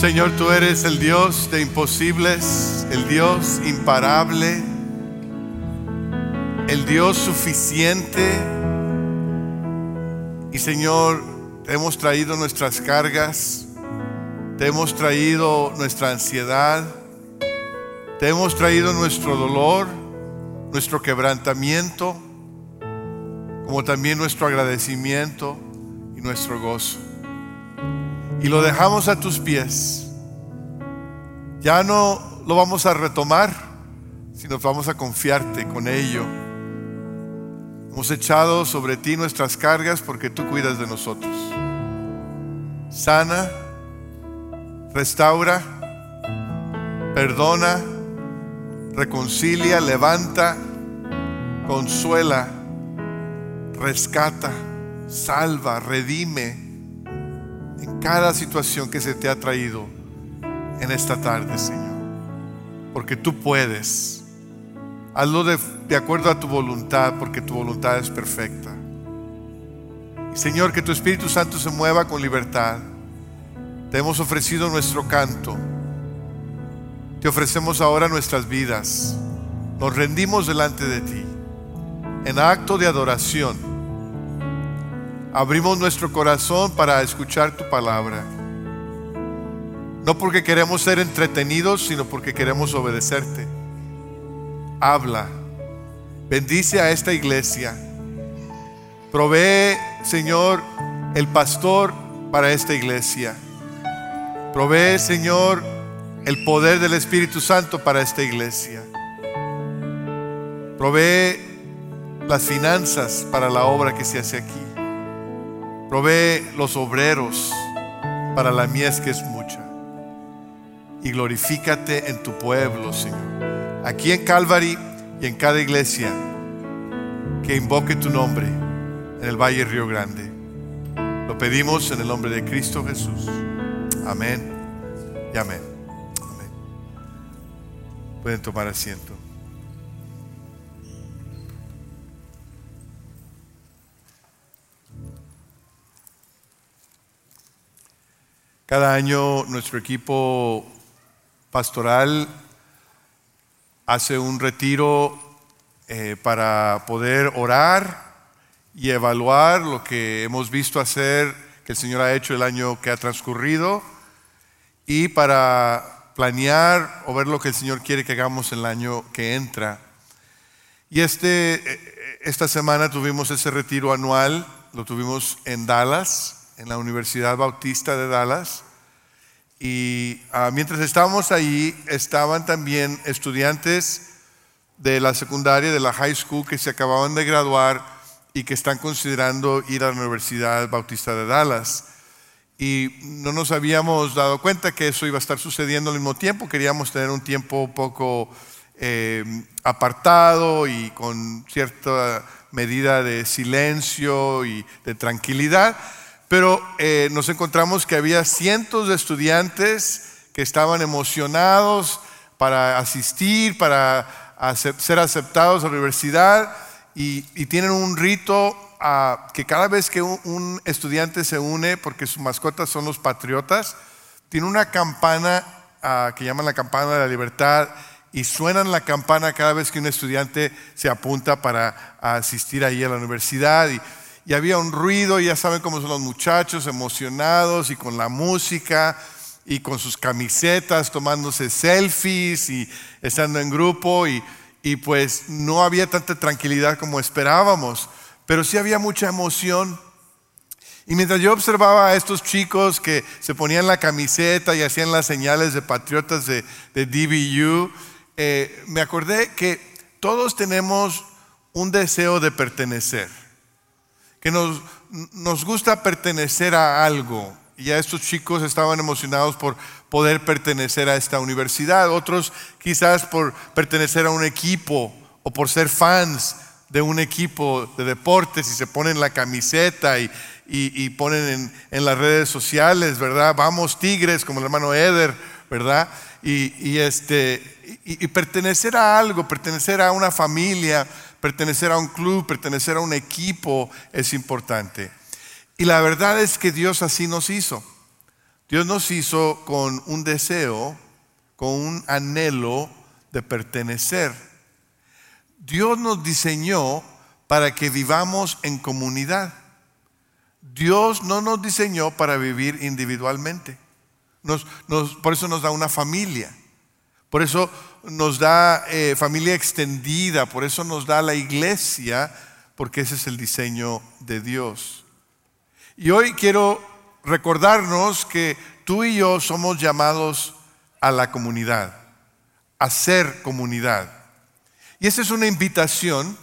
Señor, tú eres el Dios de imposibles, el Dios imparable, el Dios suficiente. Y Señor, te hemos traído nuestras cargas, te hemos traído nuestra ansiedad, te hemos traído nuestro dolor, nuestro quebrantamiento, como también nuestro agradecimiento y nuestro gozo y lo dejamos a tus pies. Ya no lo vamos a retomar, sino vamos a confiarte con ello. Hemos echado sobre ti nuestras cargas porque tú cuidas de nosotros. Sana, restaura, perdona, reconcilia, levanta, consuela, rescata, salva, redime cada situación que se te ha traído en esta tarde, Señor. Porque tú puedes. Hazlo de, de, acuerdo a tu voluntad, porque tu voluntad es perfecta. Y Señor, que tu Espíritu Santo se mueva con libertad. Te hemos ofrecido nuestro canto. Te ofrecemos ahora nuestras vidas. Nos rendimos delante de ti en acto de adoración abrimos nuestro corazón para escuchar tu palabra. No porque queremos ser entretenidos, sino porque queremos obedecerte. Habla. Bendice a esta iglesia. Provee, Señor, el pastor para esta iglesia. Provee, Señor, el poder del Espíritu Santo para esta iglesia. Provee las finanzas para la obra que se hace aquí. Provee los obreros para la mies que es mucha. Y glorifícate en tu pueblo, Señor. Aquí en Calvary y en cada iglesia que invoque tu nombre en el Valle Río Grande. Lo pedimos en el nombre de Cristo Jesús. Amén y amén. Amén. Pueden tomar asiento. Cada año nuestro equipo pastoral hace un retiro eh, para poder orar y evaluar lo que hemos visto hacer, que el Señor ha hecho el año que ha transcurrido, y para planear o ver lo que el Señor quiere que hagamos el año que entra. Y este, eh, esta semana tuvimos ese retiro anual, lo tuvimos en Dallas en la Universidad Bautista de Dallas. Y ah, mientras estábamos ahí, estaban también estudiantes de la secundaria, de la high school, que se acababan de graduar y que están considerando ir a la Universidad Bautista de Dallas. Y no nos habíamos dado cuenta que eso iba a estar sucediendo al mismo tiempo. Queríamos tener un tiempo un poco eh, apartado y con cierta medida de silencio y de tranquilidad. Pero eh, nos encontramos que había cientos de estudiantes que estaban emocionados para asistir, para ser aceptados a la universidad y, tienen un rito que cada vez que un, estudiante se une, porque sus mascotas son los patriotas, tiene una campana ah, que llaman la campana de la libertad y suenan la campana cada vez que un estudiante se apunta para asistir ahí a la universidad. Y había un ruido, ya saben cómo son los muchachos emocionados y con la música y con sus camisetas tomándose selfies y estando en grupo y, y pues no había tanta tranquilidad como esperábamos, pero sí había mucha emoción. Y mientras yo observaba a estos chicos que se ponían la camiseta y hacían las señales de patriotas de, de DBU, eh, me acordé que todos tenemos un deseo de pertenecer que nos, nos gusta pertenecer a algo. Y ya estos chicos estaban emocionados por poder pertenecer a esta universidad, otros quizás por pertenecer a un equipo o por ser fans de un equipo de deportes y se ponen la camiseta y, y, ponen en, en, las redes sociales, ¿verdad? Vamos Tigres, como el hermano Eder, ¿verdad? Y, y este, y pertenecer a algo, pertenecer a una familia, pertenecer a un club, pertenecer a un equipo es importante. Y la verdad es que Dios así nos hizo. Dios nos hizo con un deseo, con un anhelo de pertenecer. Dios nos diseñó para que vivamos en comunidad. Dios no nos diseñó para vivir individualmente. por eso nos da una familia. Por eso nos da eh, familia extendida. Por eso nos da la iglesia. Porque ese es el diseño de Dios. Y hoy quiero recordarnos que tú y yo somos llamados a la comunidad, a ser comunidad. Y esa es una invitación,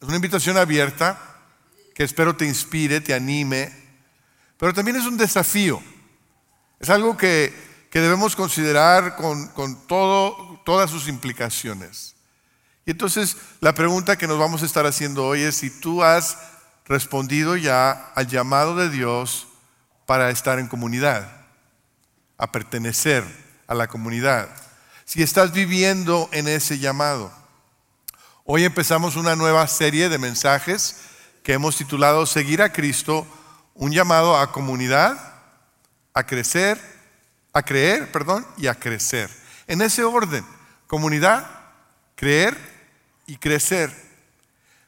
es una invitación abierta que espero te inspire, te anime, pero también es un desafío. Es algo que, debemos considerar con, con todo, todas sus implicaciones. Y entonces la pregunta que nos vamos a estar haciendo hoy es si tú has respondido ya al llamado de Dios para estar en comunidad, a pertenecer a la comunidad. Si estás viviendo en ese llamado. Hoy empezamos una nueva serie de mensajes que hemos titulado Seguir a Cristo, un llamado a comunidad, a crecer, a creer, perdón, y a crecer. En ese orden, comunidad, creer y crecer.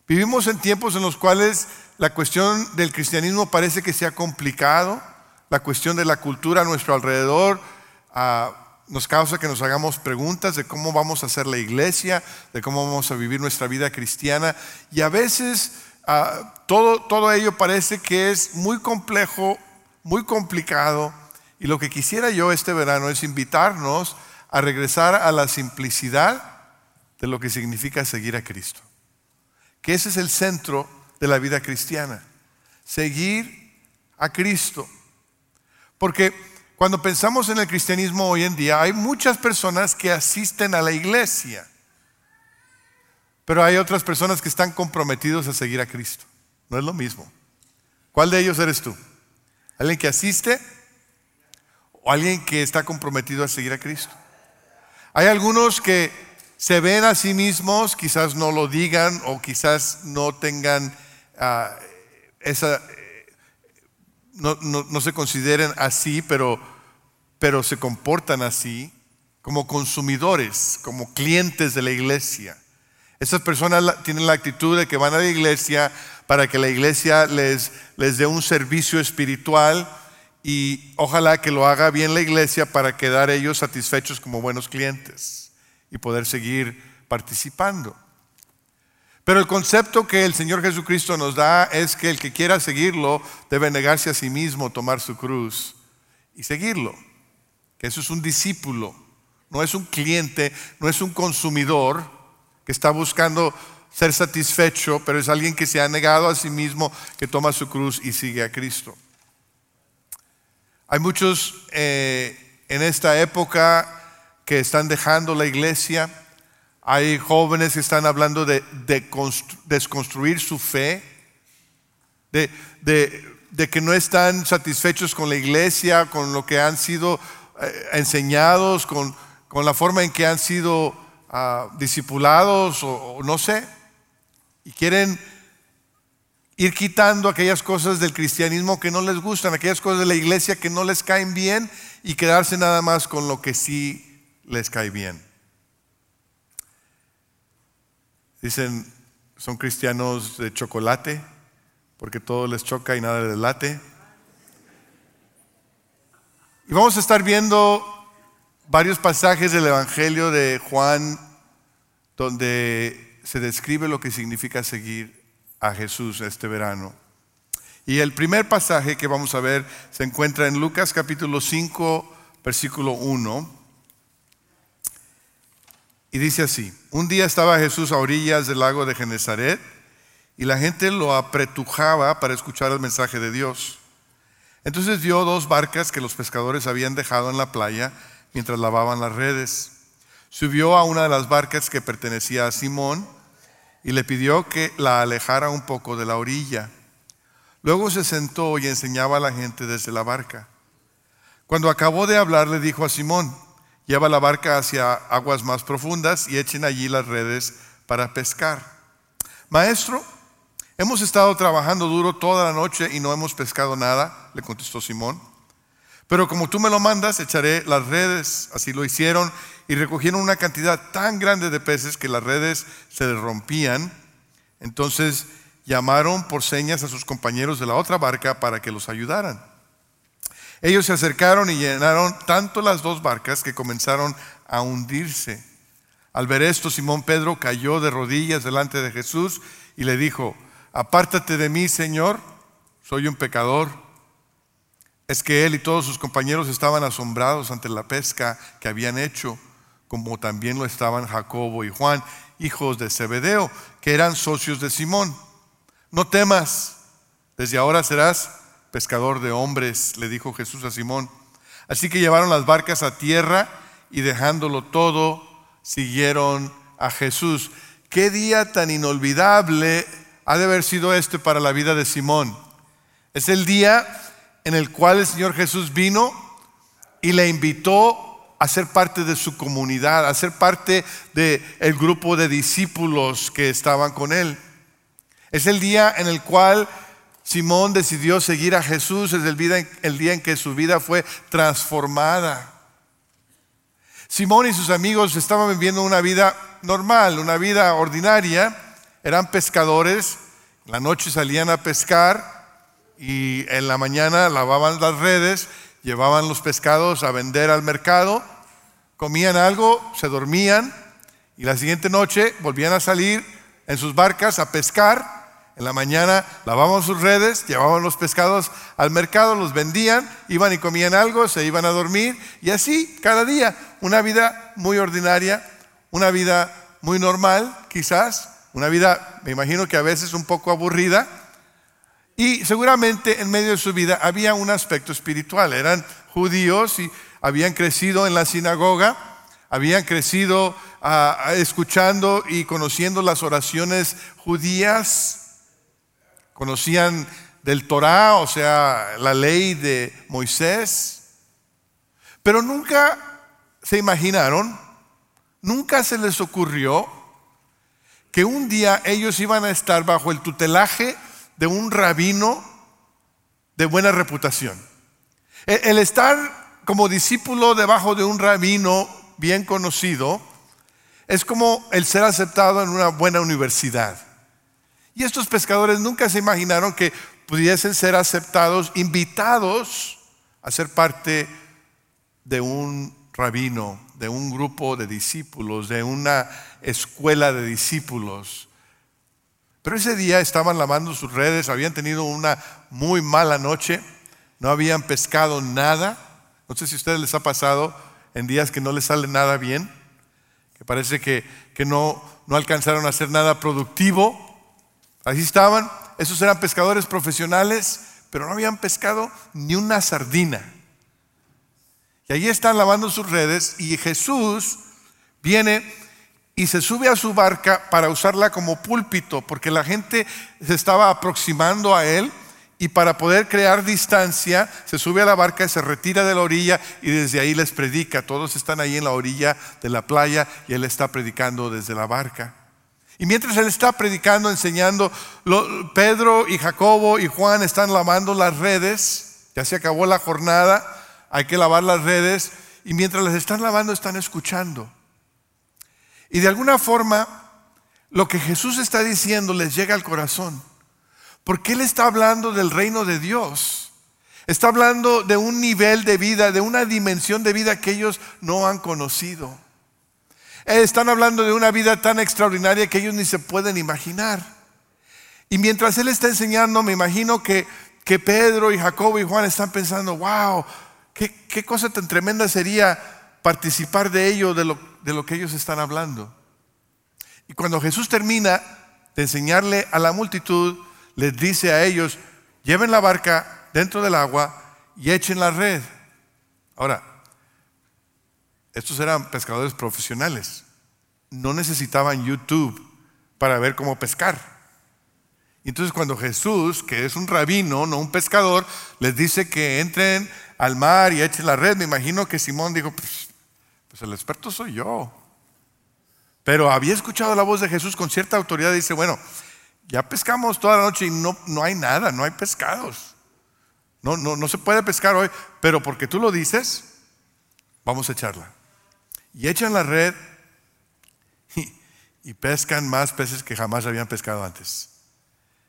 Vivimos en tiempos en los cuales la cuestión del cristianismo parece que se ha complicado, la cuestión de la cultura a nuestro alrededor ah, nos causa que nos hagamos preguntas de cómo vamos a hacer la iglesia, de cómo vamos a vivir nuestra vida cristiana y a veces ah, todo, todo ello parece que es muy complejo, muy complicado y lo que quisiera yo este verano es invitarnos a regresar a la simplicidad de lo que significa seguir a Cristo. Que ese es el centro de la vida cristiana. Seguir a Cristo. Porque cuando pensamos en el cristianismo hoy en día, hay muchas personas que asisten a la iglesia, pero hay otras personas que están comprometidos a seguir a Cristo. No es lo mismo. ¿Cuál de ellos eres tú? ¿Alguien que asiste o alguien que está comprometido a seguir a Cristo? Hay algunos que se ven a sí mismos, quizás no lo digan o quizás no tengan Ah, esa, no, no, se consideren así, pero, pero se comportan así como consumidores, como clientes de la iglesia. Esas personas tienen la actitud de que van a la iglesia para que la iglesia les, les dé un servicio espiritual y ojalá que lo haga bien la iglesia para quedar ellos satisfechos como buenos clientes y poder seguir participando. Pero el concepto que el Señor Jesucristo nos da es que el que quiera seguirlo debe negarse a sí mismo, tomar su cruz y seguirlo. Que eso es un discípulo, no es un cliente, no es un consumidor que está buscando ser satisfecho, pero es alguien que se ha negado a sí mismo, que toma su cruz y sigue a Cristo. Hay muchos eh, en esta época que están dejando la iglesia hay jóvenes que están hablando de, desconstruir su fe, de, que no están satisfechos con la iglesia, con lo que han sido eh, enseñados, con, la forma en que han sido ah, discipulados o, no sé. Y quieren ir quitando aquellas cosas del cristianismo que no les gustan, aquellas cosas de la iglesia que no les caen bien y quedarse nada más con lo que sí les cae bien. Dicen, son cristianos de chocolate, porque todo les choca y nada les late. Y vamos a estar viendo varios pasajes del Evangelio de Juan donde se describe lo que significa seguir a Jesús este verano. Y el primer pasaje que vamos a ver se encuentra en Lucas capítulo 5, versículo 1. Y dice así, un día estaba Jesús a orillas del lago de Genezaret y la gente lo apretujaba para escuchar el mensaje de Dios. Entonces vio dos barcas que los pescadores habían dejado en la playa mientras lavaban las redes. Subió a una de las barcas que pertenecía a Simón y le pidió que la alejara un poco de la orilla. Luego se sentó y enseñaba a la gente desde la barca. Cuando acabó de hablar le dijo a Simón, Lleva la barca hacia aguas más profundas y echen allí las redes para pescar. Maestro, hemos estado trabajando duro toda la noche y no hemos pescado nada, le contestó Simón. Pero como tú me lo mandas, echaré las redes. Así lo hicieron y recogieron una cantidad tan grande de peces que las redes se rompían. Entonces llamaron por señas a sus compañeros de la otra barca para que los ayudaran. Ellos se acercaron y llenaron tanto las dos barcas que comenzaron a hundirse. Al ver esto, Simón Pedro cayó de rodillas delante de Jesús y le dijo, apártate de mí, Señor, soy un pecador. Es que él y todos sus compañeros estaban asombrados ante la pesca que habían hecho, como también lo estaban Jacobo y Juan, hijos de Zebedeo, que eran socios de Simón. No temas, desde ahora serás pescador de hombres, le dijo Jesús a Simón. Así que llevaron las barcas a tierra y dejándolo todo, siguieron a Jesús. Qué día tan inolvidable ha de haber sido este para la vida de Simón. Es el día en el cual el Señor Jesús vino y le invitó a ser parte de su comunidad, a ser parte del el grupo de discípulos que estaban con él. Es el día en el cual Simón decidió seguir a Jesús, es el día en que su vida fue transformada. Simón y sus amigos estaban viviendo una vida normal, una vida ordinaria, eran pescadores, la noche salían a pescar y en la mañana lavaban las redes, llevaban los pescados a vender al mercado, comían algo, se dormían y la siguiente noche volvían a salir en sus barcas a pescar en la mañana lavaban sus redes, llevaban los pescados al mercado, los vendían, iban y comían algo, se iban a dormir y así cada día. Una vida muy ordinaria, una vida muy normal quizás, una vida me imagino que a veces un poco aburrida. Y seguramente en medio de su vida había un aspecto espiritual. Eran judíos y habían crecido en la sinagoga, habían crecido ah, escuchando y conociendo las oraciones judías conocían del Torah, o sea, la ley de Moisés, pero nunca se imaginaron, nunca se les ocurrió que un día ellos iban a estar bajo el tutelaje de un rabino de buena reputación. El estar como discípulo debajo de un rabino bien conocido es como el ser aceptado en una buena universidad. Y estos pescadores nunca se imaginaron que pudiesen ser aceptados, invitados a ser parte de un rabino, de un grupo de discípulos, de una escuela de discípulos. Pero ese día estaban lavando sus redes, habían tenido una muy mala noche, no habían pescado nada. No sé si a ustedes les ha pasado en días que no les sale nada bien, que parece que, que no, no alcanzaron a hacer nada productivo. Así estaban, esos eran pescadores profesionales, pero no habían pescado ni una sardina. Y allí están lavando sus redes y Jesús viene y se sube a su barca para usarla como púlpito, porque la gente se estaba aproximando a él y para poder crear distancia se sube a la barca, se retira de la orilla y desde ahí les predica. Todos están ahí en la orilla de la playa y él está predicando desde la barca. Y mientras él está predicando, enseñando, Pedro y Jacobo y Juan están lavando las redes, ya se acabó la jornada, hay que lavar las redes, y mientras las están lavando están escuchando. Y de alguna forma, lo que Jesús está diciendo les llega al corazón, porque Él está hablando del reino de Dios. Está hablando de un nivel de vida, de una dimensión de vida que ellos no han conocido. Eh, están hablando de una vida tan extraordinaria que ellos ni se pueden imaginar. Y mientras Él está enseñando, me imagino que, que Pedro y Jacobo y Juan están pensando, wow, qué, qué cosa tan tremenda sería participar de ello, de lo, de lo que ellos están hablando. Y cuando Jesús termina de enseñarle a la multitud, les dice a ellos, lleven la barca dentro del agua y echen la red. Ahora, estos eran pescadores profesionales. No necesitaban YouTube para ver cómo pescar. Entonces cuando Jesús, que es un rabino, no un pescador, les dice que entren al mar y echen la red, me imagino que Simón dijo, pues, pues el experto soy yo. Pero había escuchado la voz de Jesús con cierta autoridad dice, bueno, ya pescamos toda la noche y no, no hay nada, no hay pescados. No, no, no se puede pescar hoy, pero porque tú lo dices, vamos a echarla. Y echan la red y, pescan más peces que jamás habían pescado antes.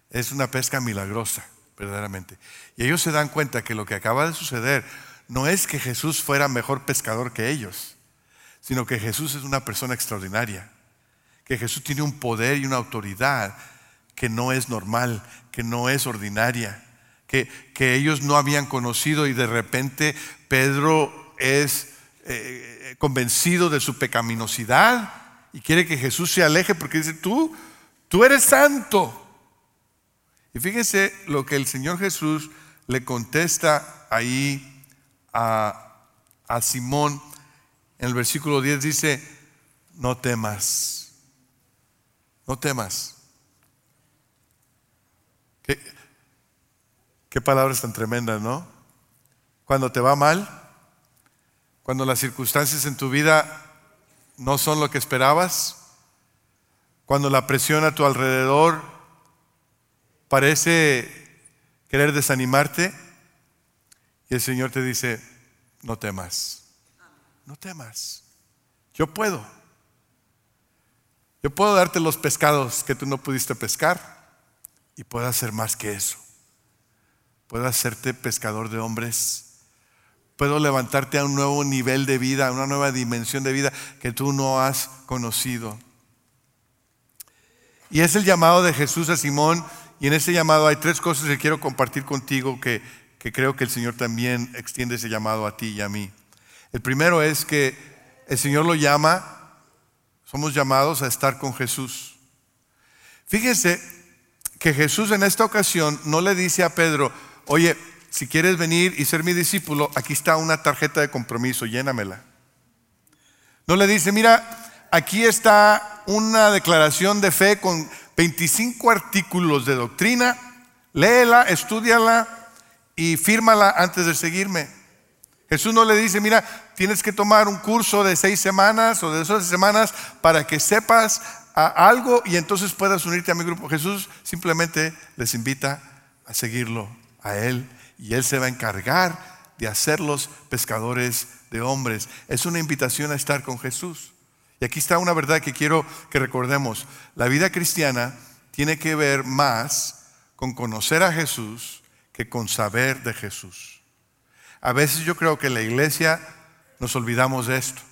Es una pesca milagrosa, verdaderamente. Y ellos se dan cuenta que lo que acaba de suceder no es que Jesús fuera mejor pescador que ellos, sino que Jesús es una persona extraordinaria, que Jesús tiene un poder y una autoridad que no es normal, que no es ordinaria, que, que ellos no habían conocido y de repente Pedro es eh, convencido de su pecaminosidad y quiere que Jesús se aleje porque dice, tú, tú eres santo. Y fíjese lo que el Señor Jesús le contesta ahí a, Simón en el versículo 10 dice, no temas, no temas. ¿Qué, qué palabras tan tremendas, ¿no? Cuando te va mal, cuando las circunstancias en tu vida no son lo que esperabas, cuando la presión a tu alrededor parece querer desanimarte, y el Señor te dice, no temas, no temas, yo puedo. Yo puedo darte los pescados que tú no pudiste pescar y puedo hacer más que eso. Puedo hacerte pescador de hombres. Puedo levantarte a un nuevo nivel de vida, a una nueva dimensión de vida que tú no has conocido. Y es el llamado de Jesús a Simón. Y en ese llamado hay tres cosas que quiero compartir contigo que que creo que el Señor también extiende ese llamado a ti y a mí. El primero es que el Señor lo llama, somos llamados a estar con Jesús. Fíjese que Jesús en esta ocasión no le dice a Pedro, oye, si quieres venir y ser mi discípulo, aquí está una tarjeta de compromiso, llénamela. No le dice, mira, aquí está una declaración de fe con 25 artículos de doctrina, léela, estudiala, y fírmala antes de seguirme. Jesús no le dice, mira, tienes que tomar un curso de seis semanas o de dos semanas para que sepas algo y entonces puedas unirte a mi grupo. Jesús simplemente les invita a seguirlo a Él y Él se va a encargar de hacerlos pescadores de hombres. Es una invitación a estar con Jesús. Y aquí está una verdad que quiero que recordemos. La vida cristiana tiene que ver más con conocer a Jesús que con saber de Jesús. A veces yo creo que en la iglesia nos olvidamos de esto.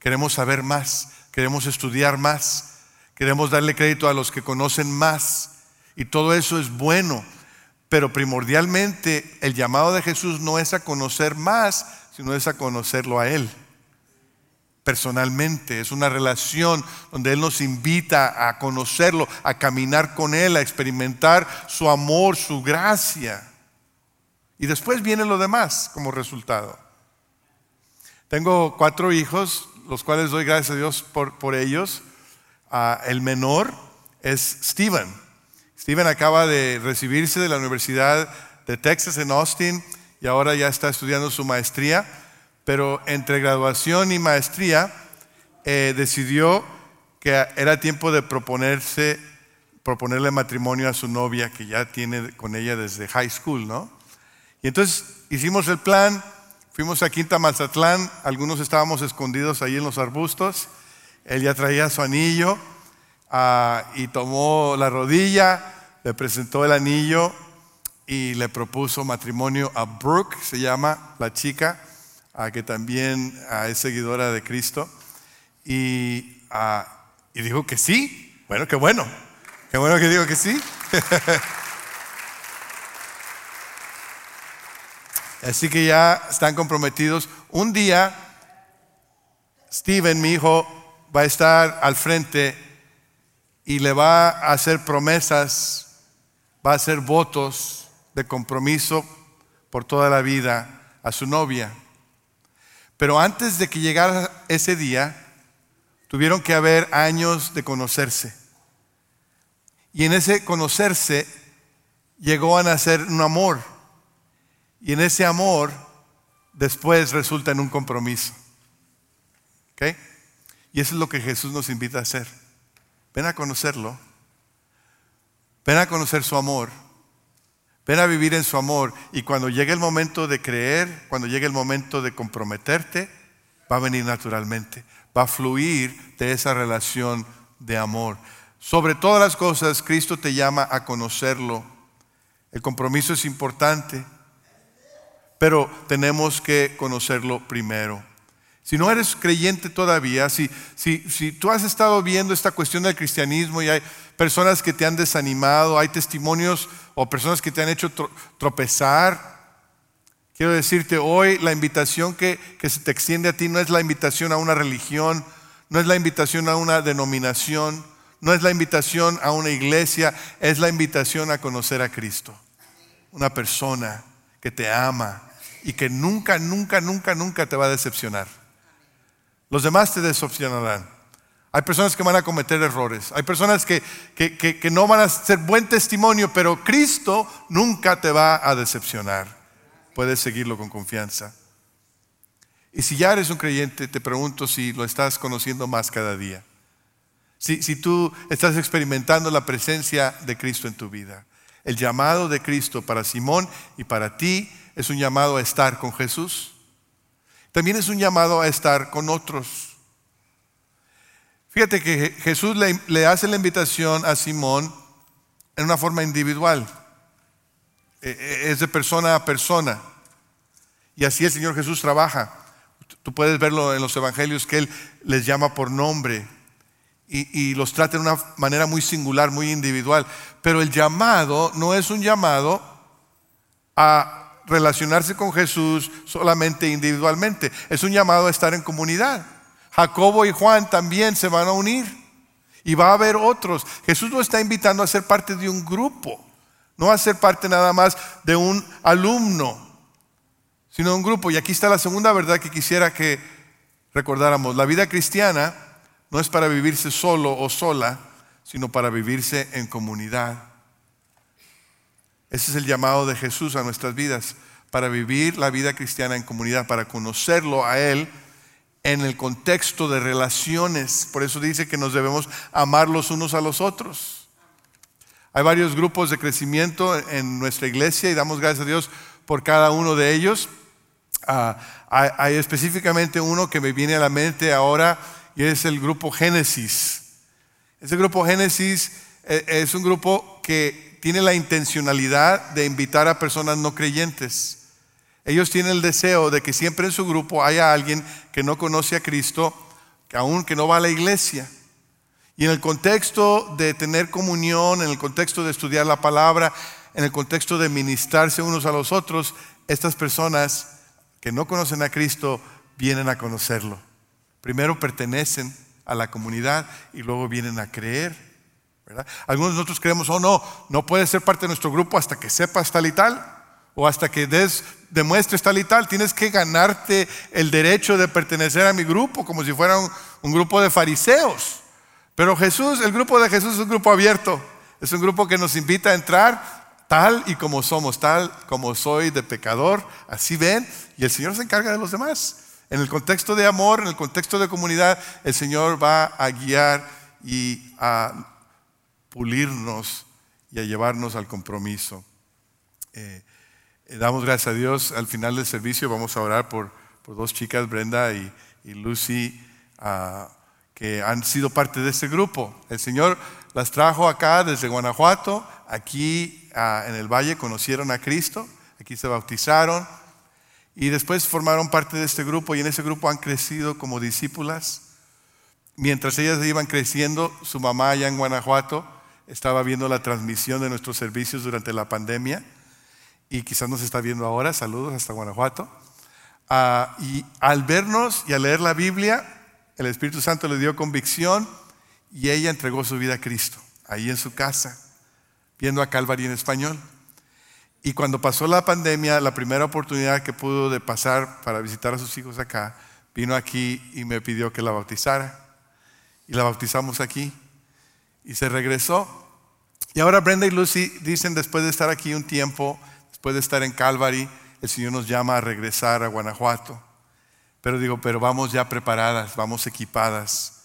Queremos saber más, queremos estudiar más, queremos darle crédito a los que conocen más. Y todo eso es bueno, pero primordialmente el llamado de Jesús no es a conocer más, sino es a conocerlo a Él personalmente, es una relación donde Él nos invita a conocerlo, a caminar con Él, a experimentar su amor, su gracia. Y después viene lo demás como resultado. Tengo cuatro hijos, los cuales doy gracias a Dios por, ellos. Ah, el menor es Steven. Steven acaba de recibirse de la Universidad de Texas en Austin y ahora ya está estudiando su maestría, pero entre graduación y maestría eh, decidió que era tiempo de proponerse, proponerle matrimonio a su novia que ya tiene con ella desde high school, ¿no? Y entonces hicimos el plan, fuimos a Quinta Mazatlán, algunos estábamos escondidos ahí en los arbustos, él ya traía su anillo ah, y tomó la rodilla, le presentó el anillo y le propuso matrimonio a Brooke, se llama la chica, a que también es seguidora de Cristo, y, y dijo que sí, bueno, qué bueno, qué bueno que digo que sí. Así que ya están comprometidos. Un día, Steven, mi hijo, va a estar al frente y le va a hacer promesas, va a hacer votos de compromiso por toda la vida a su novia. Pero antes de que llegara ese día, tuvieron que haber años de conocerse. Y en ese conocerse llegó a nacer un amor. Y en ese amor después resulta en un compromiso. ¿Ok? Y eso es lo que Jesús nos invita a hacer. Ven a conocerlo. Ven a conocer su amor. Ven a vivir en su amor y cuando llegue el momento de creer, cuando llegue el momento de comprometerte, va a venir naturalmente, va a fluir de esa relación de amor. Sobre todas las cosas, Cristo te llama a conocerlo. El compromiso es importante, pero tenemos que conocerlo primero. Si no eres creyente todavía, si, si, si tú has estado viendo esta cuestión del cristianismo y hay personas que te han desanimado, hay testimonios o personas que te han hecho tropezar, quiero decirte hoy la invitación que, que se te extiende a ti no es la invitación a una religión, no es la invitación a una denominación, no es la invitación a una iglesia, es la invitación a conocer a Cristo. Una persona que te ama y que nunca, nunca, nunca, nunca te va a decepcionar. Los demás te decepcionarán. Hay personas que van a cometer errores. Hay personas que, que, no van a ser buen testimonio, pero Cristo nunca te va a decepcionar. Puedes seguirlo con confianza. Y si ya eres un creyente, te pregunto si lo estás conociendo más cada día. Si, si tú estás experimentando la presencia de Cristo en tu vida. El llamado de Cristo para Simón y para ti es un llamado a estar con Jesús. También es un llamado a estar con otros. Fíjate que Jesús le, hace la invitación a Simón en una forma individual. E, e, es de persona a persona. Y así el Señor Jesús trabaja. Tú puedes verlo en los evangelios que Él les llama por nombre y, y, los trata de una manera muy singular, muy individual. Pero el llamado no es un llamado a relacionarse con Jesús solamente individualmente. Es un llamado a estar en comunidad. Jacobo y Juan también se van a unir. Y va a haber otros. Jesús no está invitando a ser parte de un grupo. No a ser parte nada más de un alumno, sino de un grupo. Y aquí está la segunda verdad que quisiera que recordáramos. La vida cristiana no es para vivirse solo o sola, sino para vivirse en comunidad. Ese es el llamado de Jesús a nuestras vidas, para vivir la vida cristiana en comunidad, para conocerlo a Él en el contexto de relaciones. Por eso dice que nos debemos amar los unos a los otros. Hay varios grupos de crecimiento en nuestra iglesia y damos gracias a Dios por cada uno de ellos. Ah, hay, específicamente uno que me viene a la mente ahora y es el grupo Génesis. Ese grupo Génesis eh, es un grupo que tiene la intencionalidad de invitar a personas no creyentes. Ellos tienen el deseo de que siempre en su grupo haya alguien que no conoce a Cristo, que aún que no va a la iglesia. Y en el contexto de tener comunión, en el contexto de estudiar la palabra, en el contexto de ministrarse unos a los otros, estas personas que no conocen a Cristo vienen a conocerlo. Primero pertenecen a la comunidad y luego vienen a creer algunos de nosotros creemos, oh no, no puedes ser parte de nuestro grupo hasta que sepas tal y tal, o hasta que des, demuestres tal y tal. Tienes que ganarte el derecho de pertenecer a mi grupo, como si fuera un, grupo de fariseos. Pero Jesús, el grupo de Jesús es un grupo abierto, es un grupo que nos invita a entrar tal y como somos, tal como soy de pecador, así ven, y el Señor se encarga de los demás. En el contexto de amor, en el contexto de comunidad, el Señor va a guiar y a pulirnos y a llevarnos al compromiso. Eh, eh, damos gracias a Dios. Al final del servicio vamos a orar por, dos chicas, Brenda y, Lucy, ah, que han sido parte de este grupo. El Señor las trajo acá desde Guanajuato, aquí ah, en el valle conocieron a Cristo, aquí se bautizaron y después formaron parte de este grupo y en ese grupo han crecido como discípulas. Mientras ellas iban creciendo, su mamá allá en Guanajuato, estaba viendo la transmisión de nuestros servicios durante la pandemia y quizás nos está viendo ahora. Saludos hasta Guanajuato. Ah, y al vernos y al leer la Biblia, el Espíritu Santo le dio convicción y ella entregó su vida a Cristo, ahí en su casa, viendo a Calvary en español. Y cuando pasó la pandemia, la primera oportunidad que pudo de pasar para visitar a sus hijos acá, vino aquí y me pidió que la bautizara. Y la bautizamos aquí y se regresó. Y ahora Brenda y Lucy dicen, después de estar aquí un tiempo, después de estar en Calvary, el Señor nos llama a regresar a Guanajuato. Pero digo, pero vamos ya preparadas, vamos equipadas.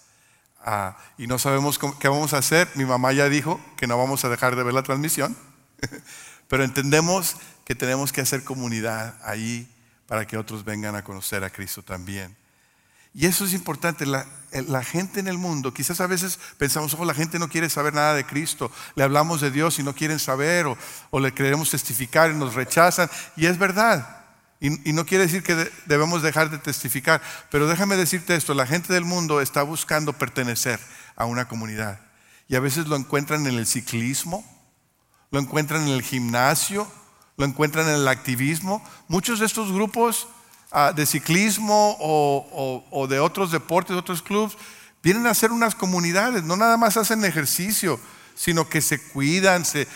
Ah, y no sabemos qué vamos a hacer. Mi mamá ya dijo que no vamos a dejar de ver la transmisión. pero entendemos que tenemos que hacer comunidad ahí para que otros vengan a conocer a Cristo también. Y eso es importante. La, gente en el mundo, quizás a veces pensamos, ojo, la gente no quiere saber nada de Cristo. Le hablamos de Dios y no quieren saber, o, le queremos testificar y nos rechazan. Y es verdad. Y, no quiere decir que debemos dejar de testificar. Pero déjame decirte esto: la gente del mundo está buscando pertenecer a una comunidad. Y a veces lo encuentran en el ciclismo, lo encuentran en el gimnasio, lo encuentran en el activismo. Muchos de estos grupos Ah, de ciclismo o, de otros deportes, de otros clubes, vienen a ser unas comunidades, no nada más hacen ejercicio, sino que se cuidan, se,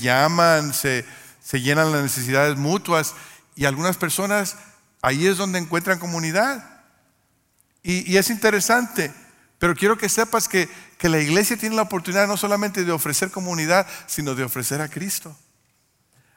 llaman, se, llenan las necesidades mutuas y algunas personas ahí es donde encuentran comunidad. Y, es interesante, pero quiero que sepas que, que la iglesia tiene la oportunidad no solamente de ofrecer comunidad, sino de ofrecer a Cristo.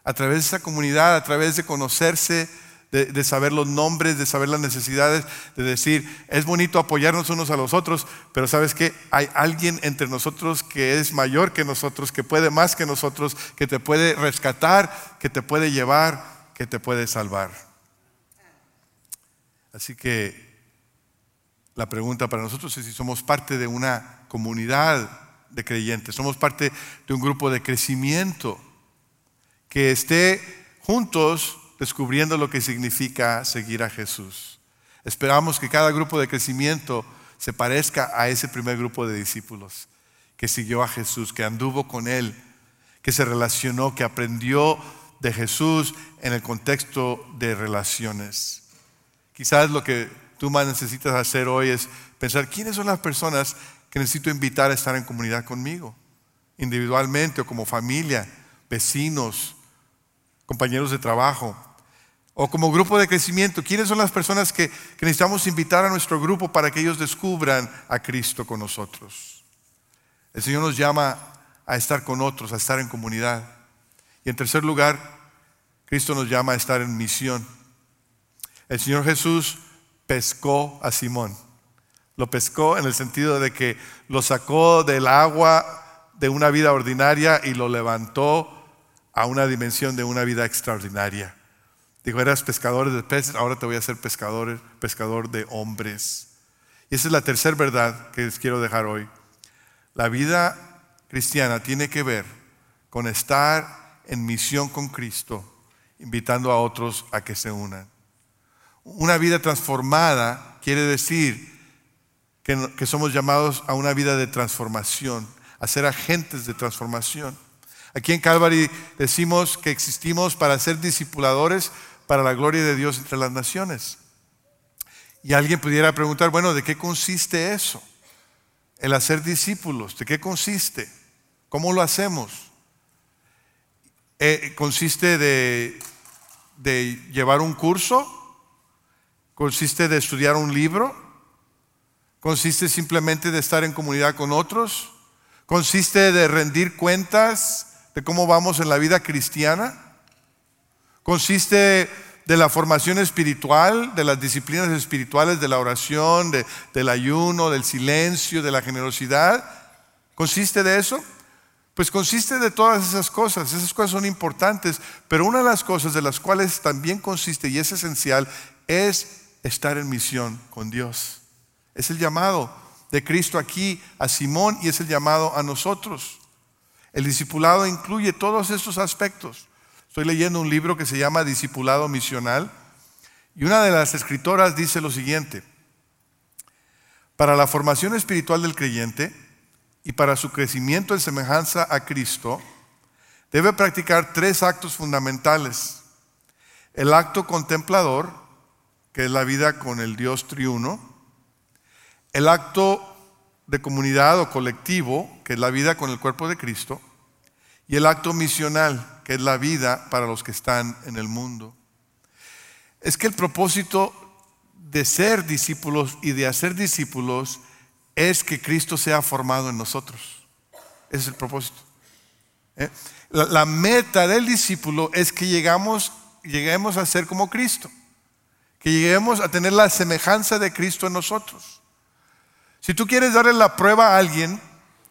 A través de esa comunidad, a través de conocerse, de, saber los nombres, de saber las necesidades, de decir, es bonito apoyarnos unos a los otros, pero sabes que hay alguien entre nosotros que es mayor que nosotros, que puede más que nosotros, que te puede rescatar, que te puede llevar, que te puede salvar. Así que la pregunta para nosotros es si somos parte de una comunidad de creyentes, somos parte de un grupo de crecimiento que esté juntos descubriendo lo que significa seguir a Jesús. Esperamos que cada grupo de crecimiento se parezca a ese primer grupo de discípulos que siguió a Jesús, que anduvo con Él, que se relacionó, que aprendió de Jesús en el contexto de relaciones. Quizás lo que tú más necesitas hacer hoy es pensar quiénes son las personas que necesito invitar a estar en comunidad conmigo, individualmente o como familia, vecinos, compañeros de trabajo, o como grupo de crecimiento, ¿quiénes son las personas que, necesitamos invitar a nuestro grupo para que ellos descubran a Cristo con nosotros? El Señor nos llama a estar con otros, a estar en comunidad. Y en tercer lugar, Cristo nos llama a estar en misión. El Señor Jesús pescó a Simón. Lo pescó en el sentido de que lo sacó del agua de una vida ordinaria y lo levantó a una dimensión de una vida extraordinaria. Dijo, eras pescador de peces, ahora te voy a hacer pescador, pescador de hombres. Y esa es la tercera verdad que les quiero dejar hoy. La vida cristiana tiene que ver con estar en misión con Cristo, invitando a otros a que se unan. Una vida transformada quiere decir que, que somos llamados a una vida de transformación, a ser agentes de transformación. Aquí en Calvary decimos que existimos para ser discipuladores para la gloria de Dios entre las naciones. Y alguien pudiera preguntar, bueno, ¿de qué consiste eso? El hacer discípulos, ¿de qué consiste? ¿Cómo lo hacemos? Eh, ¿Consiste de, de llevar un curso? ¿Consiste de estudiar un libro? ¿Consiste simplemente de estar en comunidad con otros? ¿Consiste de rendir cuentas de cómo vamos en la vida cristiana? Consiste de la formación espiritual, de las disciplinas espirituales, de la oración, del ayuno, del silencio, de la generosidad. ¿Consiste de eso? Pues consiste de todas esas cosas. Esas cosas son importantes, pero una de las cosas de las cuales también consiste y es esencial es estar en misión con Dios. Es el llamado de Cristo aquí a Simón y es el llamado a nosotros. El discipulado incluye todos estos aspectos. Estoy leyendo un libro que se llama Discipulado Misional y una de las escritoras dice lo siguiente, para la formación espiritual del creyente y para su crecimiento en semejanza a Cristo, debe practicar tres actos fundamentales. El acto contemplador, que es la vida con el Dios triuno, el acto de comunidad o colectivo, que es la vida con el cuerpo de Cristo, y el acto misional, que es la vida para los que están en el mundo. Es que el propósito de ser discípulos y de hacer discípulos es que Cristo sea formado en nosotros. Ese es el propósito. ¿Eh? La, meta del discípulo es que llegamos, lleguemos a ser como Cristo, que lleguemos a tener la semejanza de Cristo en nosotros. Si tú quieres darle la prueba a alguien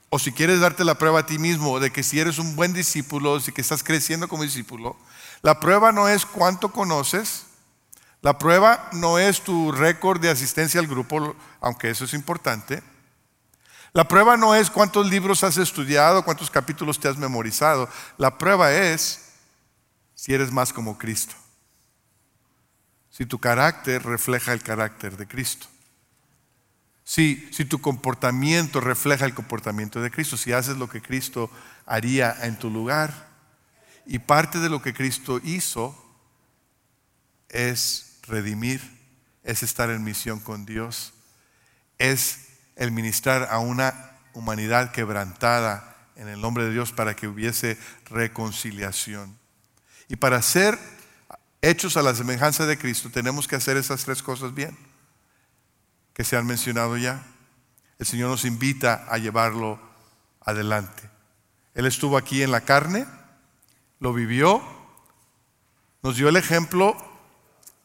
o si quieres darte la prueba a ti mismo de que si eres un buen discípulo, si que estás creciendo como discípulo, la prueba no es cuánto conoces, la prueba no es tu récord de asistencia al grupo, aunque eso es importante. La prueba no es cuántos libros has estudiado, cuántos capítulos te has memorizado. La prueba es si eres más como Cristo. Si tu carácter refleja el carácter de Cristo. Si, si tu comportamiento refleja el comportamiento de Cristo. Si haces lo que Cristo haría en tu lugar. Y parte de lo que Cristo hizo es redimir, es estar en misión con Dios, es el ministrar a una humanidad quebrantada en el nombre de Dios para que hubiese reconciliación. Y para ser hechos a la semejanza de Cristo tenemos que hacer esas tres cosas bien, que se han mencionado ya. El Señor nos invita a llevarlo adelante. Él estuvo aquí en la carne, lo vivió, nos dio el ejemplo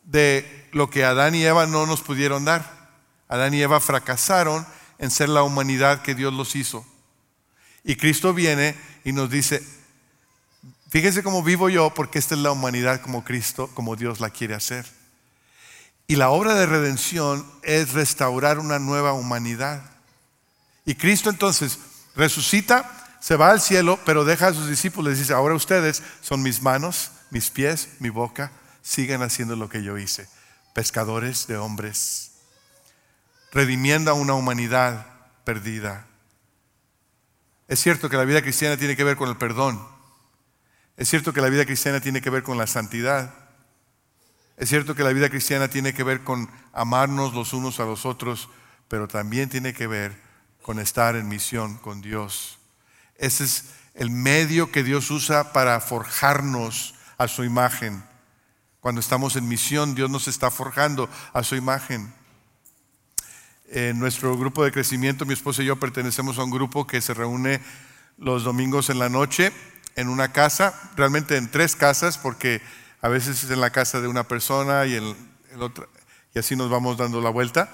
de lo que Adán y Eva no nos pudieron dar. Adán y Eva fracasaron en ser la humanidad que Dios los hizo. Y Cristo viene y nos dice, fíjense cómo vivo yo porque esta es la humanidad como Cristo, como Dios la quiere hacer. Y la obra de redención es restaurar una nueva humanidad. Y Cristo entonces resucita, se va al cielo, pero deja a sus discípulos y dice, ahora ustedes son mis manos, mis pies, mi boca, sigan haciendo lo que yo hice, pescadores de hombres redimiendo a una humanidad perdida. Es cierto que la vida cristiana tiene que ver con el perdón. Es cierto que la vida cristiana tiene que ver con la santidad. Es cierto que la vida cristiana tiene que ver con amarnos los unos a los otros, pero también tiene que ver con estar en misión con Dios. Ese es el medio que Dios usa para forjarnos a su imagen. Cuando estamos en misión, Dios nos está forjando a su imagen. En nuestro grupo de crecimiento, mi esposa y yo pertenecemos a un grupo que se reúne los domingos en la noche en una casa, realmente en tres casas, porque a veces es en la casa de una persona y, en otra, y así nos vamos dando la vuelta.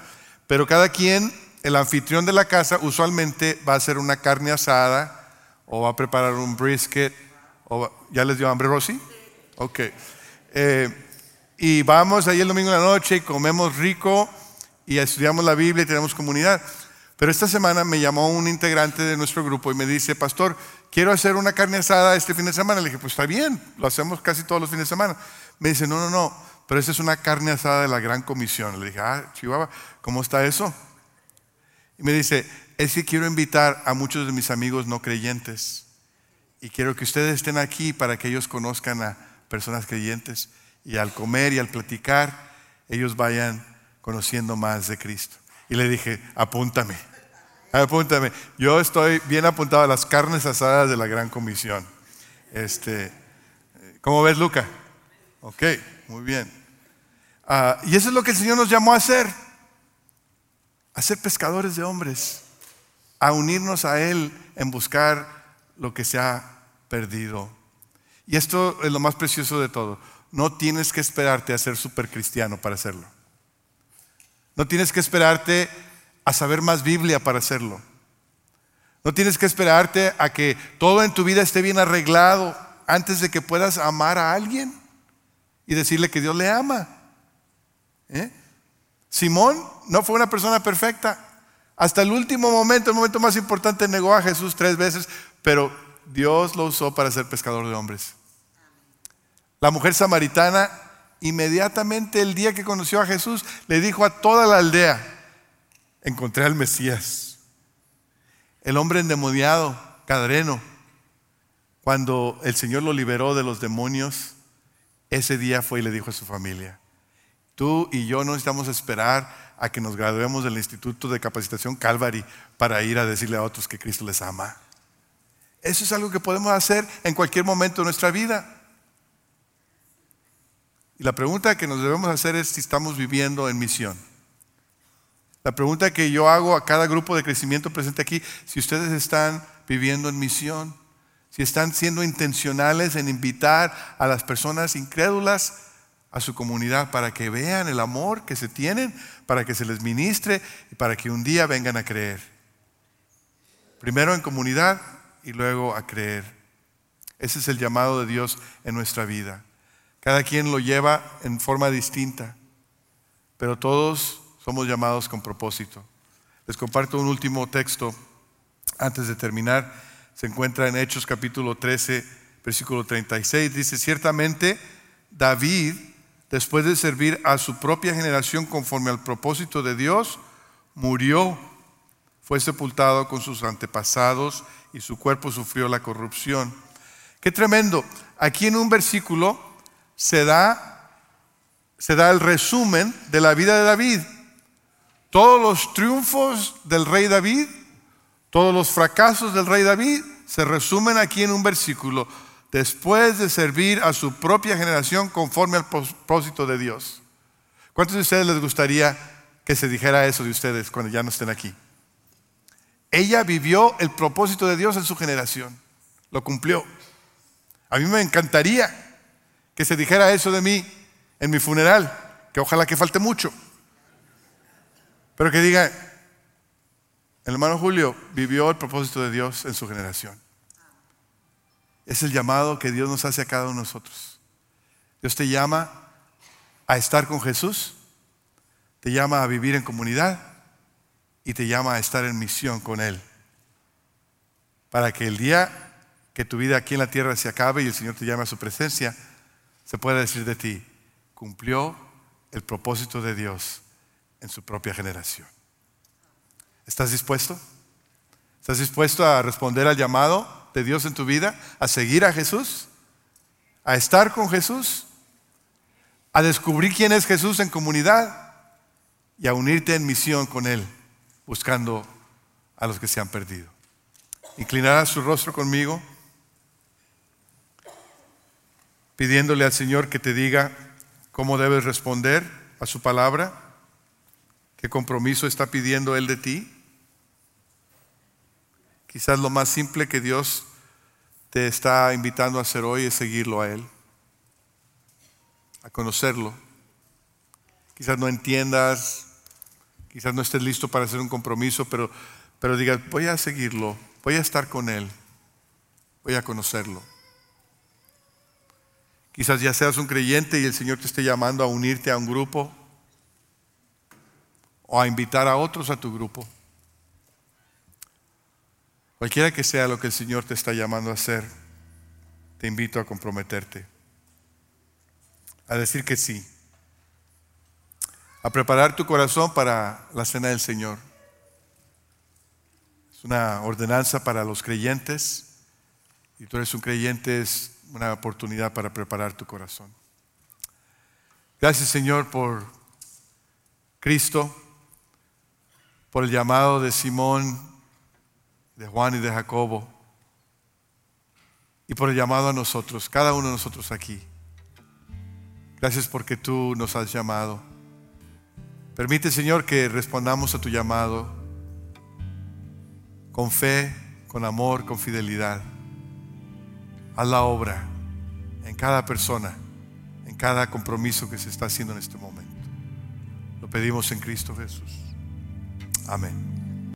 Pero cada quien, el anfitrión de la casa, usualmente va a hacer una carne asada o va a preparar un brisket. O, ¿Ya les dio hambre, Rosy? Ok. Eh, y vamos ahí el domingo en la noche y comemos rico y estudiamos la Biblia y tenemos comunidad. Pero esta semana me llamó un integrante de nuestro grupo y me dice, pastor, quiero hacer una carne asada este fin de semana. Le dije, pues está bien, lo hacemos casi todos los fines de semana. Me dice, no, no, no, pero esa es una carne asada de la gran comisión. Le dije, ah, Chihuahua, ¿cómo está eso? Y me dice, es que quiero invitar a muchos de mis amigos no creyentes y quiero que ustedes estén aquí para que ellos conozcan a personas creyentes y al comer y al platicar, ellos vayan conociendo más de Cristo. Y le dije, apúntame, apúntame. Yo estoy bien apuntado a las carnes asadas de la Gran Comisión. Este, ¿Cómo ves, Luca? Ok, muy bien. Ah, y eso es lo que el Señor nos llamó a hacer, a ser pescadores de hombres, a unirnos a Él en buscar lo que se ha perdido. Y esto es lo más precioso de todo. No tienes que esperarte a ser super cristiano para hacerlo. No tienes que esperarte a saber más Biblia para hacerlo. No tienes que esperarte a que todo en tu vida esté bien arreglado antes de que puedas amar a alguien y decirle que Dios le ama. ¿Eh? Simón no fue una persona perfecta. Hasta el último momento, el momento más importante, negó a Jesús tres veces, pero Dios lo usó para ser pescador de hombres. La mujer samaritana inmediatamente el día que conoció a Jesús, le dijo a toda la aldea, encontré al Mesías. El hombre endemoniado, cadreno, cuando el Señor lo liberó de los demonios, ese día fue y le dijo a su familia, tú y yo no necesitamos esperar a que nos graduemos del Instituto de Capacitación Calvary para ir a decirle a otros que Cristo les ama. Eso es algo que podemos hacer en cualquier momento de nuestra vida. Y la pregunta que nos debemos hacer es si estamos viviendo en misión. La pregunta que yo hago a cada grupo de crecimiento presente aquí, si ustedes están viviendo en misión, si están siendo intencionales en invitar a las personas incrédulas a su comunidad para que vean el amor que se tienen, para que se les ministre y para que un día vengan a creer. Primero en comunidad y luego a creer. Ese es el llamado de Dios en nuestra vida. Cada quien lo lleva en forma distinta, pero todos somos llamados con propósito. Les comparto un último texto antes de terminar. Se encuentra en Hechos capítulo 13, versículo 36. Dice, ciertamente David, después de servir a su propia generación conforme al propósito de Dios, murió, fue sepultado con sus antepasados y su cuerpo sufrió la corrupción. Qué tremendo. Aquí en un versículo se da, se da el resumen de la vida de David. Todos los triunfos del rey David, todos los fracasos del rey David se resumen aquí en un versículo. Después de servir a su propia generación conforme al propósito de Dios. ¿Cuántos de ustedes les gustaría que se dijera eso de ustedes cuando ya no estén aquí? Ella vivió el propósito de Dios en su generación. Lo cumplió. A mí me encantaría que se dijera eso de mí en mi funeral, que ojalá que falte mucho. Pero que diga, el hermano Julio vivió el propósito de Dios en su generación. Es el llamado que Dios nos hace a cada uno de nosotros. Dios te llama a estar con Jesús, te llama a vivir en comunidad y te llama a estar en misión con Él. Para que el día que tu vida aquí en la tierra se acabe y el Señor te llame a su presencia, se puede decir de ti, cumplió el propósito de Dios en su propia generación. ¿Estás dispuesto? ¿Estás dispuesto a responder al llamado de Dios en tu vida? ¿A seguir a Jesús? ¿A estar con Jesús? ¿A descubrir quién es Jesús en comunidad? Y a unirte en misión con Él, buscando a los que se han perdido. Inclinará su rostro conmigo pidiéndole al Señor que te diga cómo debes responder a su palabra, qué compromiso está pidiendo Él de ti. Quizás lo más simple que Dios te está invitando a hacer hoy es seguirlo a Él, a conocerlo. Quizás no entiendas, quizás no estés listo para hacer un compromiso, pero, pero digas, voy a seguirlo, voy a estar con Él, voy a conocerlo. Quizás ya seas un creyente y el Señor te esté llamando a unirte a un grupo o a invitar a otros a tu grupo. Cualquiera que sea lo que el Señor te está llamando a hacer, te invito a comprometerte, a decir que sí, a preparar tu corazón para la cena del Señor. Es una ordenanza para los creyentes y tú eres un creyente, es una oportunidad para preparar tu corazón. Gracias Señor por Cristo, por el llamado de Simón, de Juan y de Jacobo, y por el llamado a nosotros, cada uno de nosotros aquí. Gracias porque tú nos has llamado. Permite Señor que respondamos a tu llamado con fe, con amor, con fidelidad haz la obra en cada persona, en cada compromiso que se está haciendo en este momento. Lo pedimos en Cristo Jesús. Amén.